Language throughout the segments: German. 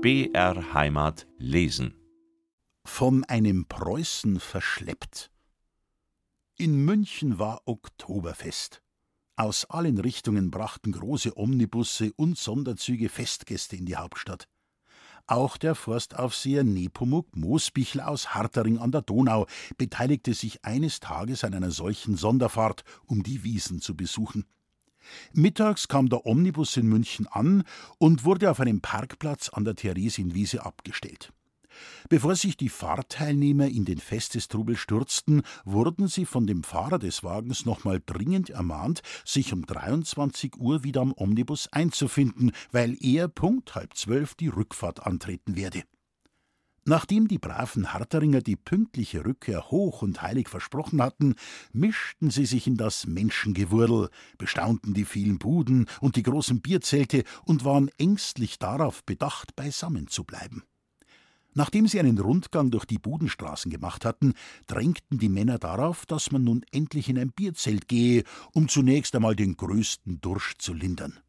BR Heimat lesen. Von einem Preußen verschleppt. In München war Oktoberfest. Aus allen Richtungen brachten große Omnibusse und Sonderzüge Festgäste in die Hauptstadt. Auch der Forstaufseher Nepomuk Moosbichler aus Hartering an der Donau beteiligte sich eines Tages an einer solchen Sonderfahrt, um die Wiesen zu besuchen. Mittags kam der Omnibus in München an und wurde auf einem Parkplatz an der Theresienwiese abgestellt. Bevor sich die Fahrteilnehmer in den Festestrubel stürzten, wurden sie von dem Fahrer des Wagens nochmal dringend ermahnt, sich um 23 Uhr wieder am Omnibus einzufinden, weil er Punkt halb zwölf die Rückfahrt antreten werde. Nachdem die braven Harteringer die pünktliche Rückkehr hoch und heilig versprochen hatten, mischten sie sich in das Menschengewurdel, bestaunten die vielen Buden und die großen Bierzelte und waren ängstlich darauf bedacht, beisammen zu bleiben. Nachdem sie einen Rundgang durch die Budenstraßen gemacht hatten, drängten die Männer darauf, dass man nun endlich in ein Bierzelt gehe, um zunächst einmal den größten Durst zu lindern.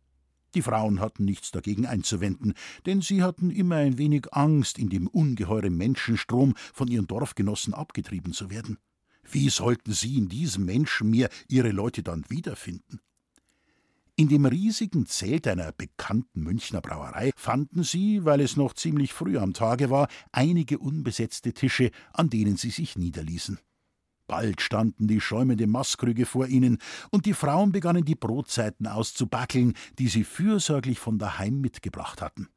Die Frauen hatten nichts dagegen einzuwenden, denn sie hatten immer ein wenig Angst, in dem ungeheuren Menschenstrom von ihren Dorfgenossen abgetrieben zu werden. Wie sollten sie in diesem Menschenmeer ihre Leute dann wiederfinden? In dem riesigen Zelt einer bekannten Münchner Brauerei fanden sie, weil es noch ziemlich früh am Tage war, einige unbesetzte Tische, an denen sie sich niederließen. Bald standen die schäumende Maßkrüge vor ihnen, und die Frauen begannen die Brotzeiten auszubackeln, die sie fürsorglich von daheim mitgebracht hatten.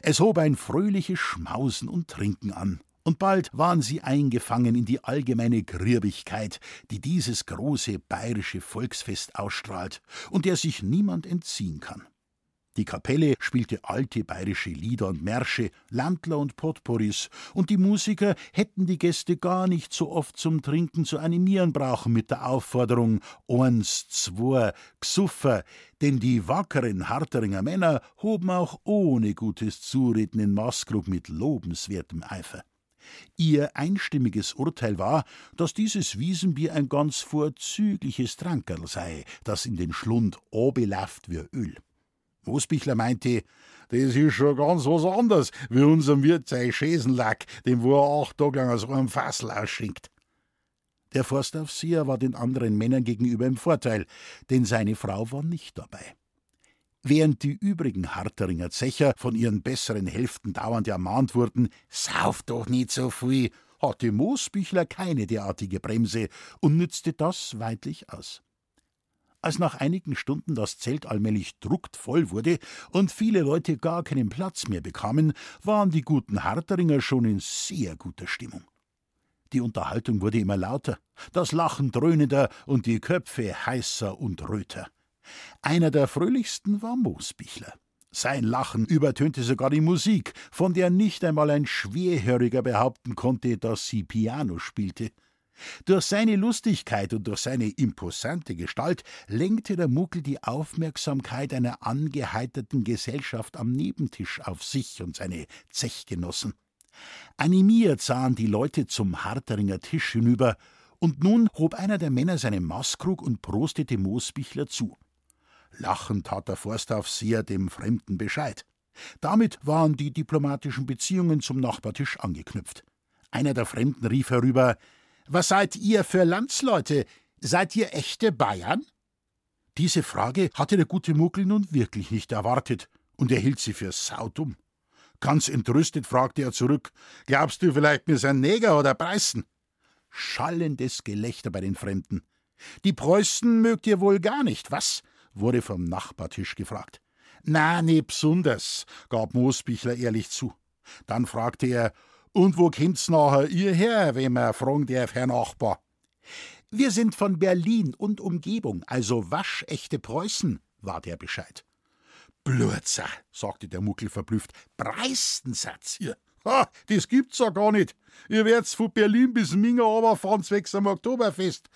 Es hob ein fröhliches Schmausen und Trinken an, und bald waren sie eingefangen in die allgemeine Grirbigkeit, die dieses große bayerische Volksfest ausstrahlt und der sich niemand entziehen kann. Die Kapelle spielte alte bayerische Lieder und Märsche, Landler und Potpourris, und die Musiker hätten die Gäste gar nicht so oft zum Trinken zu animieren brauchen mit der Aufforderung Eins, zwei, Gsuffer, denn die wackeren Harteringer Männer hoben auch ohne gutes Zureden in Maskrug mit lobenswertem Eifer. Ihr einstimmiges Urteil war, dass dieses Wiesenbier ein ganz vorzügliches Trankerl sei, das in den Schlund obelafft wie Öl. Moosbichler meinte, das ist schon ganz was anderes wie unserem Wirt sein Schäsenlack, dem wo er acht Tage lang aus einem Fassel ausschinkt. Der Forstaufseher war den anderen Männern gegenüber im Vorteil, denn seine Frau war nicht dabei. Während die übrigen Harteringer Zecher von ihren besseren Hälften dauernd ermahnt wurden, sauf doch nicht so viel, hatte Moosbichler keine derartige Bremse und nützte das weidlich aus. Als nach einigen Stunden das Zelt allmählich drucktvoll wurde und viele Leute gar keinen Platz mehr bekamen, waren die guten Harteringer schon in sehr guter Stimmung. Die Unterhaltung wurde immer lauter, das Lachen dröhnender und die Köpfe heißer und röter. Einer der fröhlichsten war Moosbichler. Sein Lachen übertönte sogar die Musik, von der nicht einmal ein Schwerhöriger behaupten konnte, dass sie Piano spielte. Durch seine Lustigkeit und durch seine imposante Gestalt lenkte der Muckel die Aufmerksamkeit einer angeheiterten Gesellschaft am Nebentisch auf sich und seine Zechgenossen. Animiert sahen die Leute zum Harteringer Tisch hinüber, und nun hob einer der Männer seinen Maßkrug und prostete Moosbichler zu. Lachend tat der Forstaufseher dem Fremden Bescheid. Damit waren die diplomatischen Beziehungen zum Nachbartisch angeknüpft. Einer der Fremden rief herüber was seid ihr für Landsleute? Seid ihr echte Bayern? Diese Frage hatte der gute Muckel nun wirklich nicht erwartet, und er hielt sie für saudumm. Ganz entrüstet fragte er zurück: Glaubst du vielleicht, wir sind Neger oder Preußen? Schallendes Gelächter bei den Fremden. Die Preußen mögt ihr wohl gar nicht, was? wurde vom Nachbartisch gefragt. Na, ne besonders, gab Moosbichler ehrlich zu. Dann fragte er, und wo kommt's nachher ihr her, wenn man fragen darf, Herr Nachbar? Wir sind von Berlin und Umgebung, also waschechte Preußen, war der Bescheid. Blödser, sagte der Muckel verblüfft. Preistensatz hier. Ha, das gibt's ja gar nicht. Ihr werd's von Berlin bis Minga runterfahren zwecks am Oktoberfest.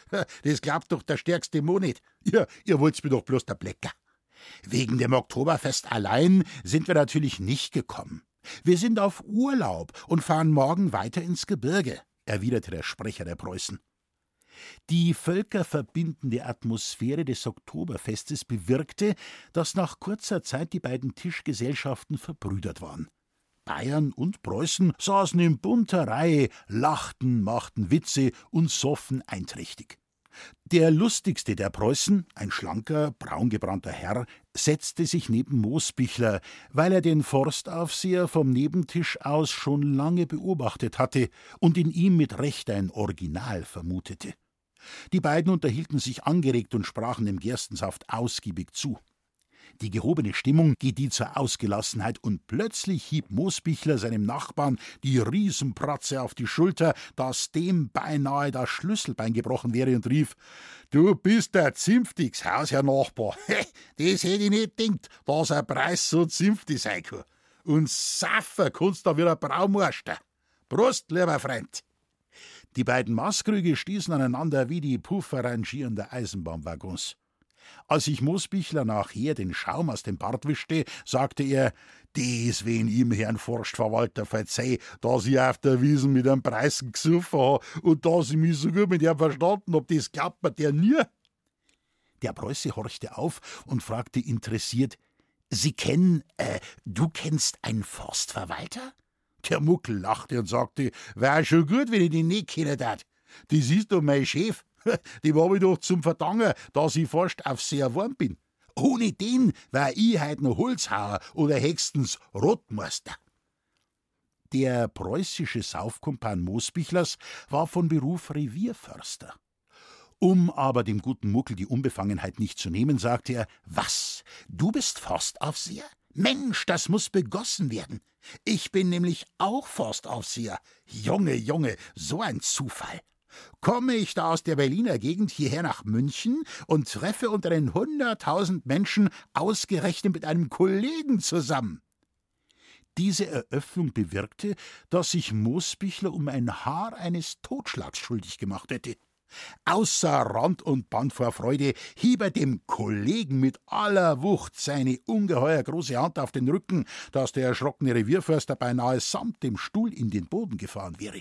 Das glaubt doch der stärkste Mo nicht. Ihr, ihr wollt's mir doch bloß der Blecker. Wegen dem Oktoberfest allein sind wir natürlich nicht gekommen. Wir sind auf Urlaub und fahren morgen weiter ins Gebirge, erwiderte der Sprecher der Preußen. Die völkerverbindende Atmosphäre des Oktoberfestes bewirkte, dass nach kurzer Zeit die beiden Tischgesellschaften verbrüdert waren. Bayern und Preußen saßen in bunter Reihe, lachten, machten Witze und soffen einträchtig. Der lustigste der Preußen, ein schlanker, braungebrannter Herr, setzte sich neben Moosbichler, weil er den Forstaufseher vom Nebentisch aus schon lange beobachtet hatte und in ihm mit Recht ein Original vermutete. Die beiden unterhielten sich angeregt und sprachen dem Gerstensaft ausgiebig zu. Die gehobene Stimmung gedieh zur Ausgelassenheit, und plötzlich hieb Moosbichler seinem Nachbarn die Riesenpratze auf die Schulter, dass dem beinahe das Schlüsselbein gebrochen wäre, und rief: Du bist der Zimpftigs Haus, Herr Nachbar. das hätte ich nicht gedacht, dass ein Preis so zimpftig sein kann. Und Saffer kannst da wieder Braumorster. Prost, lieber Freund. Die beiden Maßkrüge stießen aneinander wie die Puffer rangierender Eisenbahnwaggons. Als sich Moosbichler nachher den Schaum aus dem Bart wischte, sagte er, des wen ihm Herrn Forstverwalter verzeih, dass ich auf der Wiesen mit einem Preisen gesuffen habe und dass ich mich so gut mit ihm verstanden hab, das mir der nie. Der Preuße horchte auf und fragte interessiert, Sie kennen, äh, du kennst einen Forstverwalter? Der Muckel lachte und sagte, wär schon gut, wenn ich den nicht kennen dat. Das ist doch mein Chef. Die war ich doch zum Verdanken, dass ich fast auf sehr warm bin. Ohne den wär ich heut noch Holzhauer oder höchstens Rotmeister. Der preußische Saufkumpan Moosbichlers war von Beruf Revierförster. Um aber dem guten Muckel die Unbefangenheit nicht zu nehmen, sagte er: Was? Du bist Forstaufseher? Mensch, das muss begossen werden. Ich bin nämlich auch Forstaufseher. Junge, Junge, so ein Zufall. Komme ich da aus der Berliner Gegend hierher nach München und treffe unter den hunderttausend Menschen ausgerechnet mit einem Kollegen zusammen. Diese Eröffnung bewirkte, dass sich Moosbichler um ein Haar eines Totschlags schuldig gemacht hätte. Außer Rand und Band vor Freude hieb er dem Kollegen mit aller Wucht seine ungeheuer große Hand auf den Rücken, dass der erschrockene Revierförster beinahe samt dem Stuhl in den Boden gefahren wäre.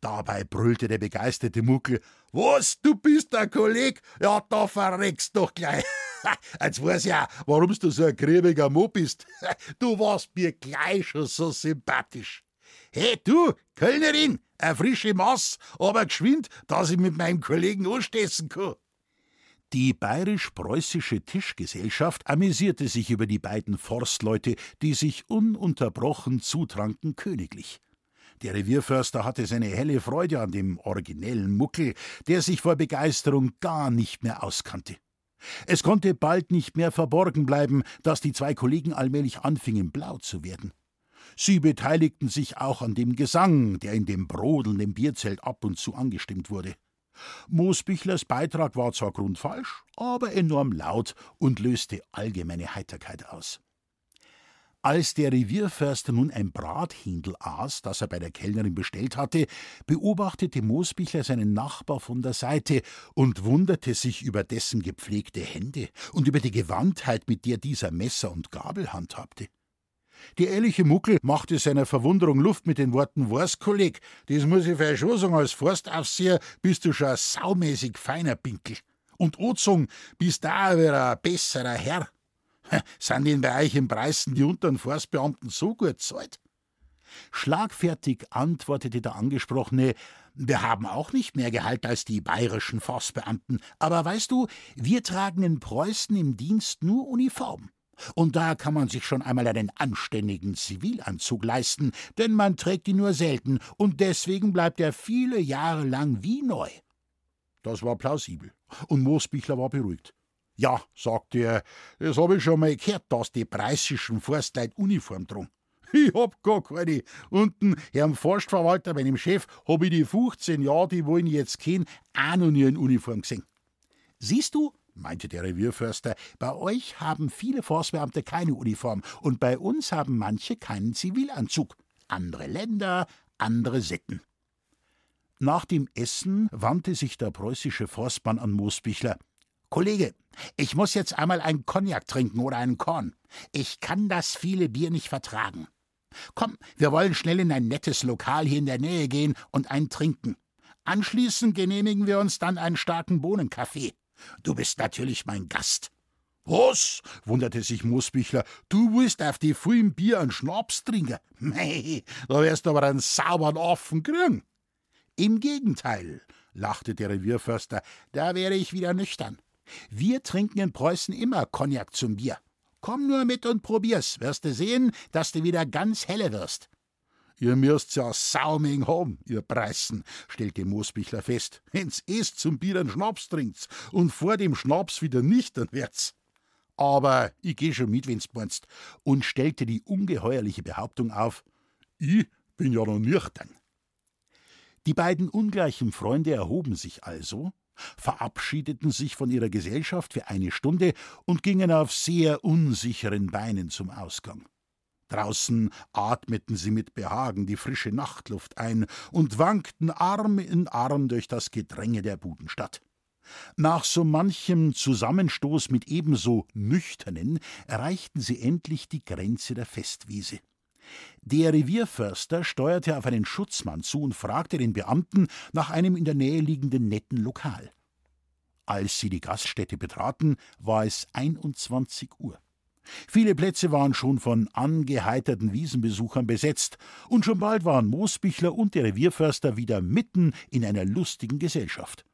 Dabei brüllte der begeisterte Muckel: Was, du bist der Kolleg? Ja, da verreckst doch gleich. Jetzt weiß ja, warum du so ein griebiger Mo bist. Du warst mir gleich schon so sympathisch. Hey, du, Kölnerin, eine frische Maß, aber geschwind, dass ich mit meinem Kollegen anstessen kann. Die bayerisch-preußische Tischgesellschaft amüsierte sich über die beiden Forstleute, die sich ununterbrochen zutranken königlich. Der Revierförster hatte seine helle Freude an dem originellen Muckel, der sich vor Begeisterung gar nicht mehr auskannte. Es konnte bald nicht mehr verborgen bleiben, dass die zwei Kollegen allmählich anfingen blau zu werden. Sie beteiligten sich auch an dem Gesang, der in dem brodelnden Bierzelt ab und zu angestimmt wurde. Moosbichlers Beitrag war zwar grundfalsch, aber enorm laut und löste allgemeine Heiterkeit aus. Als der Revierförster nun ein Brathindel aß, das er bei der Kellnerin bestellt hatte, beobachtete Moosbichler seinen Nachbar von der Seite und wunderte sich über dessen gepflegte Hände und über die Gewandtheit, mit der dieser Messer und Gabel handhabte. Der ehrliche Muckel machte seiner Verwunderung Luft mit den Worten: Was, Kolleg, das muss ich für sagen, als Forstaufseher bist du schon ein saumäßig feiner Pinkel. Und Ozung bist da wieder ein besserer Herr. Sind denn bei euch im Preisen die unteren Forstbeamten so gut zahlt? Schlagfertig antwortete der Angesprochene, wir haben auch nicht mehr Gehalt als die bayerischen Forstbeamten, aber weißt du, wir tragen in Preußen im Dienst nur Uniform. Und da kann man sich schon einmal einen anständigen Zivilanzug leisten, denn man trägt ihn nur selten, und deswegen bleibt er viele Jahre lang wie neu. Das war plausibel, und Moosbichler war beruhigt. Ja, sagte er, das hab ich schon mal gehört, dass die preußischen Forstleit Uniform trugen. Ich hab gar keine. Unten, Herrn Forstverwalter, meinem Chef, hab ich die 15 Jahre, die wollen jetzt kennen, auch noch nie in Uniform gesehen. Siehst du, meinte der Revierförster, bei euch haben viele Forstbeamte keine Uniform und bei uns haben manche keinen Zivilanzug. Andere Länder, andere Sitten. Nach dem Essen wandte sich der preußische Forstmann an Moosbichler. Kollege, ich muss jetzt einmal einen Cognac trinken oder einen Korn. Ich kann das viele Bier nicht vertragen. Komm, wir wollen schnell in ein nettes Lokal hier in der Nähe gehen und einen trinken. Anschließend genehmigen wir uns dann einen starken Bohnenkaffee. Du bist natürlich mein Gast. Was? wunderte sich Moosbichler. Du willst auf die vielen Bier einen Schnaps trinken? Mei, da wirst du aber einen sauberen Affen kriegen. Im Gegenteil, lachte der Revierförster, da wäre ich wieder nüchtern. Wir trinken in Preußen immer Cognac zum Bier. Komm nur mit und probier's, wirst du sehen, dass du wieder ganz helle wirst. Ihr müsst's ja Sauming haben, ihr Preißen, stellte Moosbichler fest, wenn's erst zum Bier einen Schnaps trinkt's und vor dem Schnaps wieder nüchtern wird's. Aber ich geh schon mit, wenn's meinst, und stellte die ungeheuerliche Behauptung auf, ich bin ja noch nüchtern. Die beiden ungleichen Freunde erhoben sich also, verabschiedeten sich von ihrer Gesellschaft für eine Stunde und gingen auf sehr unsicheren Beinen zum Ausgang. Draußen atmeten sie mit Behagen die frische Nachtluft ein und wankten Arm in Arm durch das Gedränge der Budenstadt. Nach so manchem Zusammenstoß mit ebenso Nüchternen erreichten sie endlich die Grenze der Festwiese. Der Revierförster steuerte auf einen Schutzmann zu und fragte den Beamten nach einem in der Nähe liegenden netten Lokal. Als sie die Gaststätte betraten, war es 21 Uhr. Viele Plätze waren schon von angeheiterten Wiesenbesuchern besetzt, und schon bald waren Moosbichler und der Revierförster wieder mitten in einer lustigen Gesellschaft.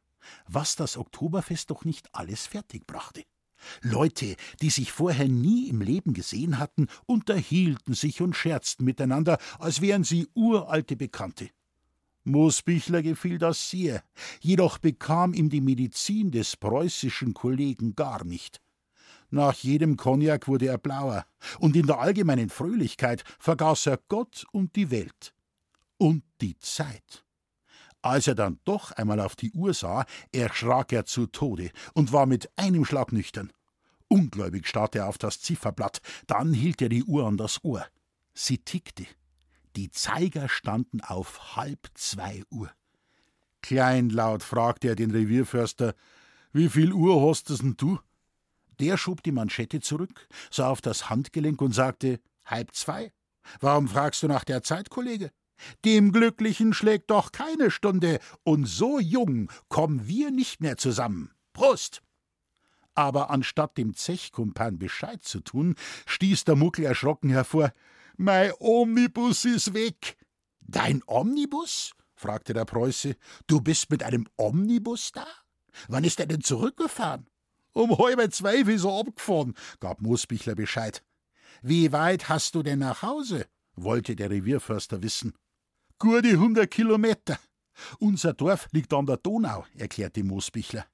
Was das Oktoberfest doch nicht alles fertigbrachte. Leute, die sich vorher nie im Leben gesehen hatten, unterhielten sich und scherzten miteinander, als wären sie uralte Bekannte. Moosbichler gefiel das sehr, jedoch bekam ihm die Medizin des preußischen Kollegen gar nicht. Nach jedem Cognac wurde er blauer, und in der allgemeinen Fröhlichkeit vergaß er Gott und die Welt. Und die Zeit. Als er dann doch einmal auf die Uhr sah, erschrak er zu Tode und war mit einem Schlag nüchtern. Ungläubig starrte er auf das Zifferblatt, dann hielt er die Uhr an das Ohr. Sie tickte. Die Zeiger standen auf halb zwei Uhr. Kleinlaut fragte er den Revierförster: Wie viel Uhr hast denn du? Der schob die Manschette zurück, sah auf das Handgelenk und sagte: Halb zwei? Warum fragst du nach der Zeit, Kollege? Dem Glücklichen schlägt doch keine Stunde, und so jung kommen wir nicht mehr zusammen. Prost! Aber anstatt dem Zechkumpan Bescheid zu tun, stieß der Muckel erschrocken hervor: Mein Omnibus ist weg! Dein Omnibus? fragte der Preuße. Du bist mit einem Omnibus da? Wann ist er denn zurückgefahren? Um halb zwei ist er abgefahren, gab Moosbichler Bescheid. Wie weit hast du denn nach Hause? wollte der Revierförster wissen. Gute hundert Kilometer. Unser Dorf liegt an der Donau, erklärte Moosbichler.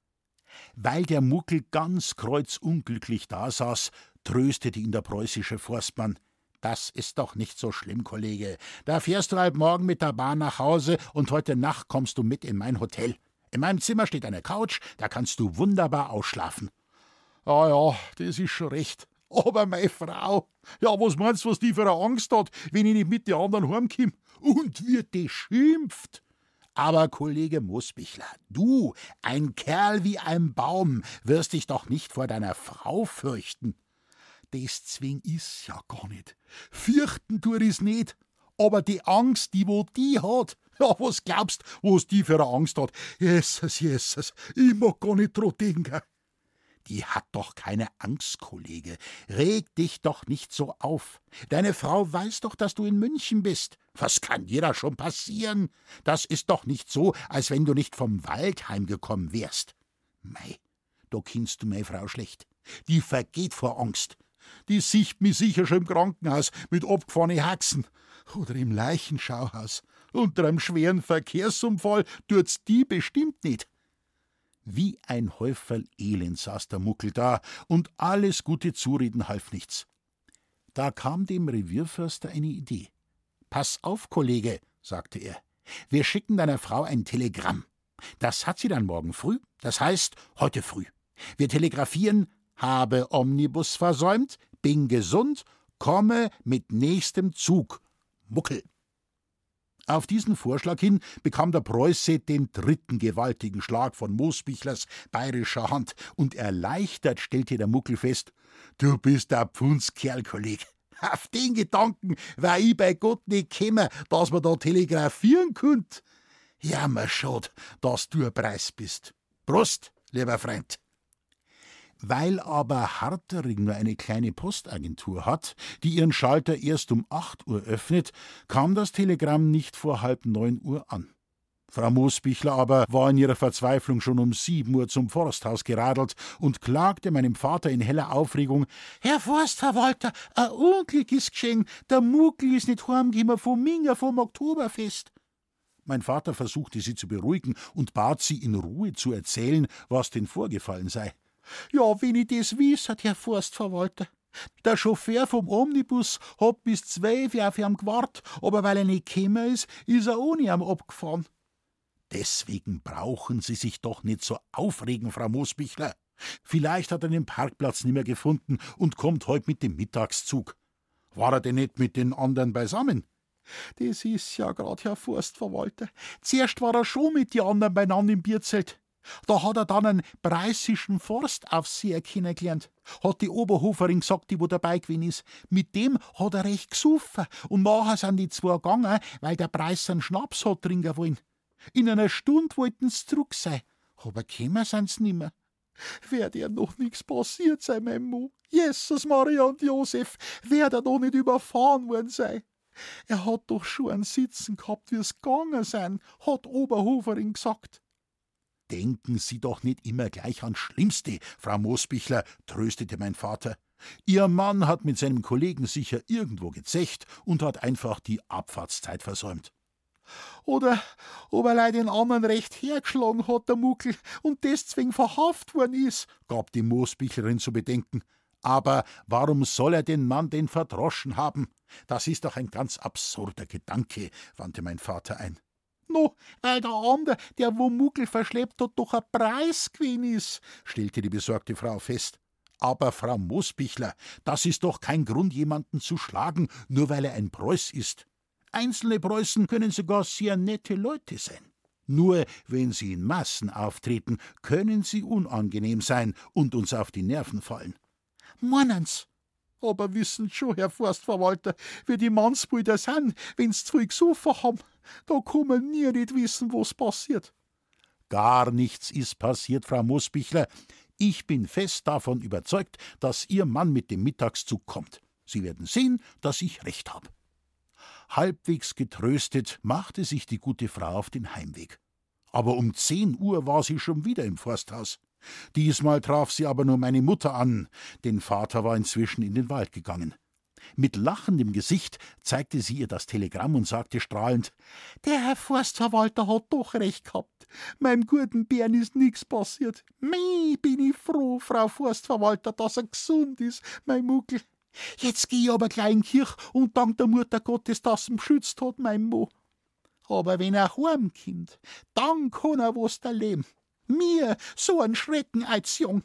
Weil der Muckel ganz kreuzunglücklich dasaß, tröstete ihn der preußische Forstmann. Das ist doch nicht so schlimm, Kollege. Da fährst du halt morgen mit der Bahn nach Hause und heute Nacht kommst du mit in mein Hotel. In meinem Zimmer steht eine Couch, da kannst du wunderbar ausschlafen. Ah ja, das ist schon recht. Aber meine Frau, ja, was meinst du, was die für eine Angst hat, wenn ich nicht mit den anderen heimkomme? Und wird die schimpft. Aber Kollege Musbichler, du, ein Kerl wie ein Baum, wirst dich doch nicht vor deiner Frau fürchten. Das zwing is ja gar nicht. Fürchten tu is nicht. Aber die Angst, die wo die hat, ja, was glaubst, was die für eine Angst hat? Jesus, Jesus, ich mag gar nicht dran denken. Die hat doch keine Angst, Kollege. Reg dich doch nicht so auf. Deine Frau weiß doch, dass du in München bist. Was kann dir da schon passieren? Das ist doch nicht so, als wenn du nicht vom Wald heimgekommen wärst. Mei, da kennst du meine Frau schlecht. Die vergeht vor Angst. Die sieht mich sicher schon im Krankenhaus mit abgefahrenen Haxen. Oder im Leichenschauhaus. Unter einem schweren Verkehrsunfall tut's die bestimmt nicht. Wie ein Häuferl Elend saß der Muckel da, und alles gute Zureden half nichts. Da kam dem Revierförster eine Idee. Pass auf, Kollege, sagte er. Wir schicken deiner Frau ein Telegramm. Das hat sie dann morgen früh, das heißt heute früh. Wir telegrafieren, habe Omnibus versäumt, bin gesund, komme mit nächstem Zug. Muckel. Auf diesen Vorschlag hin bekam der Preuße den dritten gewaltigen Schlag von Moosbichlers bayerischer Hand, und erleichtert stellte der Muckel fest: Du bist ein Pfundskerl, Kolleg. Auf den Gedanken war ich bei Gott nicht gekommen, dass man da telegrafieren könnt. Jammer schad, dass du ein Preis bist. Prost, lieber Freund. Weil aber Hartering nur eine kleine Postagentur hat, die ihren Schalter erst um acht Uhr öffnet, kam das Telegramm nicht vor halb neun Uhr an. Frau Moosbichler aber war in ihrer Verzweiflung schon um sieben Uhr zum Forsthaus geradelt und klagte meinem Vater in heller Aufregung: Herr Forstverwalter, ein Unglück ist geschehen, der Muggel ist nicht heimgekommen vom Minger vom Oktoberfest. Mein Vater versuchte sie zu beruhigen und bat sie in Ruhe zu erzählen, was denn vorgefallen sei. Ja, wenn ich das wiss, hat Herr Forstverwalter. Der Chauffeur vom Omnibus hat bis zwölf auf ihm gewartet, aber weil er nicht gekommen ist, ist er ohne ihm abgefahren. Deswegen brauchen Sie sich doch nicht so aufregen, Frau Moosbichler. Vielleicht hat er den Parkplatz nicht mehr gefunden und kommt heut mit dem Mittagszug. War er denn nicht mit den anderen beisammen? Das ist ja grad, Herr Forstverwalter. Zuerst war er schon mit den anderen beieinander im Bierzelt. Da hat er dann einen preisischen Forstaufseher kennengelernt. Hat die Oberhoferin gesagt, die wo dabei gewesen ist. Mit dem hat er recht gesoffen. Und nachher sind die zwei gegangen, weil der Preis einen Schnaps hat trinken wollen. In einer Stunde wollten sie zurück sein, aber sind sie nimmer. Werd ja noch nichts passiert sein, mein Mo. Jesus, Maria und Josef, werd er doch nicht überfahren worden sein. Er hat doch schon ein Sitzen gehabt, wie es gegangen sein, hat Oberhoferin gesagt. Denken Sie doch nicht immer gleich ans Schlimmste, Frau Moosbichler, tröstete mein Vater. Ihr Mann hat mit seinem Kollegen sicher irgendwo gezecht und hat einfach die Abfahrtszeit versäumt. Oder ob er den anderen recht hergeschlagen hat, der Muckel, und deswegen verhaft worden ist, gab die Moosbichlerin zu bedenken. Aber warum soll er den Mann denn verdroschen haben? Das ist doch ein ganz absurder Gedanke, wandte mein Vater ein. No, weil der andere, der wo Muckel verschleppt hat, doch ein Preis gewesen ist, stellte die besorgte Frau fest. Aber Frau Moosbichler, das ist doch kein Grund, jemanden zu schlagen, nur weil er ein Preuß ist. Einzelne Preußen können sogar sehr nette Leute sein. Nur wenn sie in Massen auftreten, können sie unangenehm sein und uns auf die Nerven fallen. Meinen's? Aber wissen schon, Herr Forstverwalter, wie die Mannsbrüder sind, wenn's zu viel gesoffen haben. Da man nie nicht wissen, was passiert. Gar nichts ist passiert, Frau Moosbichler. Ich bin fest davon überzeugt, dass Ihr Mann mit dem Mittagszug kommt. Sie werden sehen, dass ich recht habe. Halbwegs getröstet machte sich die gute Frau auf den Heimweg. Aber um zehn Uhr war sie schon wieder im Forsthaus. Diesmal traf sie aber nur meine Mutter an, denn Vater war inzwischen in den Wald gegangen. Mit lachendem Gesicht zeigte sie ihr das Telegramm und sagte strahlend: Der Herr Forstverwalter hat doch recht gehabt. Meinem guten Bären ist nichts passiert. Mei, bin ich froh, Frau Forstverwalter, dass er gesund ist, mein Muckel. Jetzt geh ich aber gleich in die Kirche und dank der Mutter Gottes, dass ihn beschützt hat, mein Mo. Aber wenn er heimkommt, dann kann er was da leben. Mir so ein Schrecken als Jung.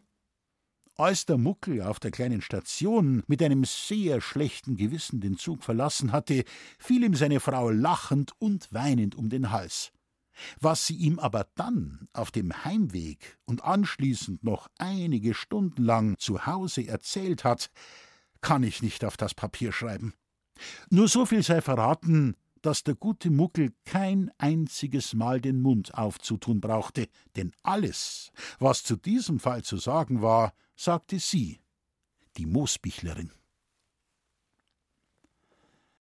Als der Muckel auf der kleinen Station mit einem sehr schlechten Gewissen den Zug verlassen hatte, fiel ihm seine Frau lachend und weinend um den Hals. Was sie ihm aber dann auf dem Heimweg und anschließend noch einige Stunden lang zu Hause erzählt hat, kann ich nicht auf das Papier schreiben. Nur so viel sei verraten, dass der gute Muckel kein einziges Mal den Mund aufzutun brauchte, denn alles, was zu diesem Fall zu sagen war, sagte sie, die Moosbichlerin.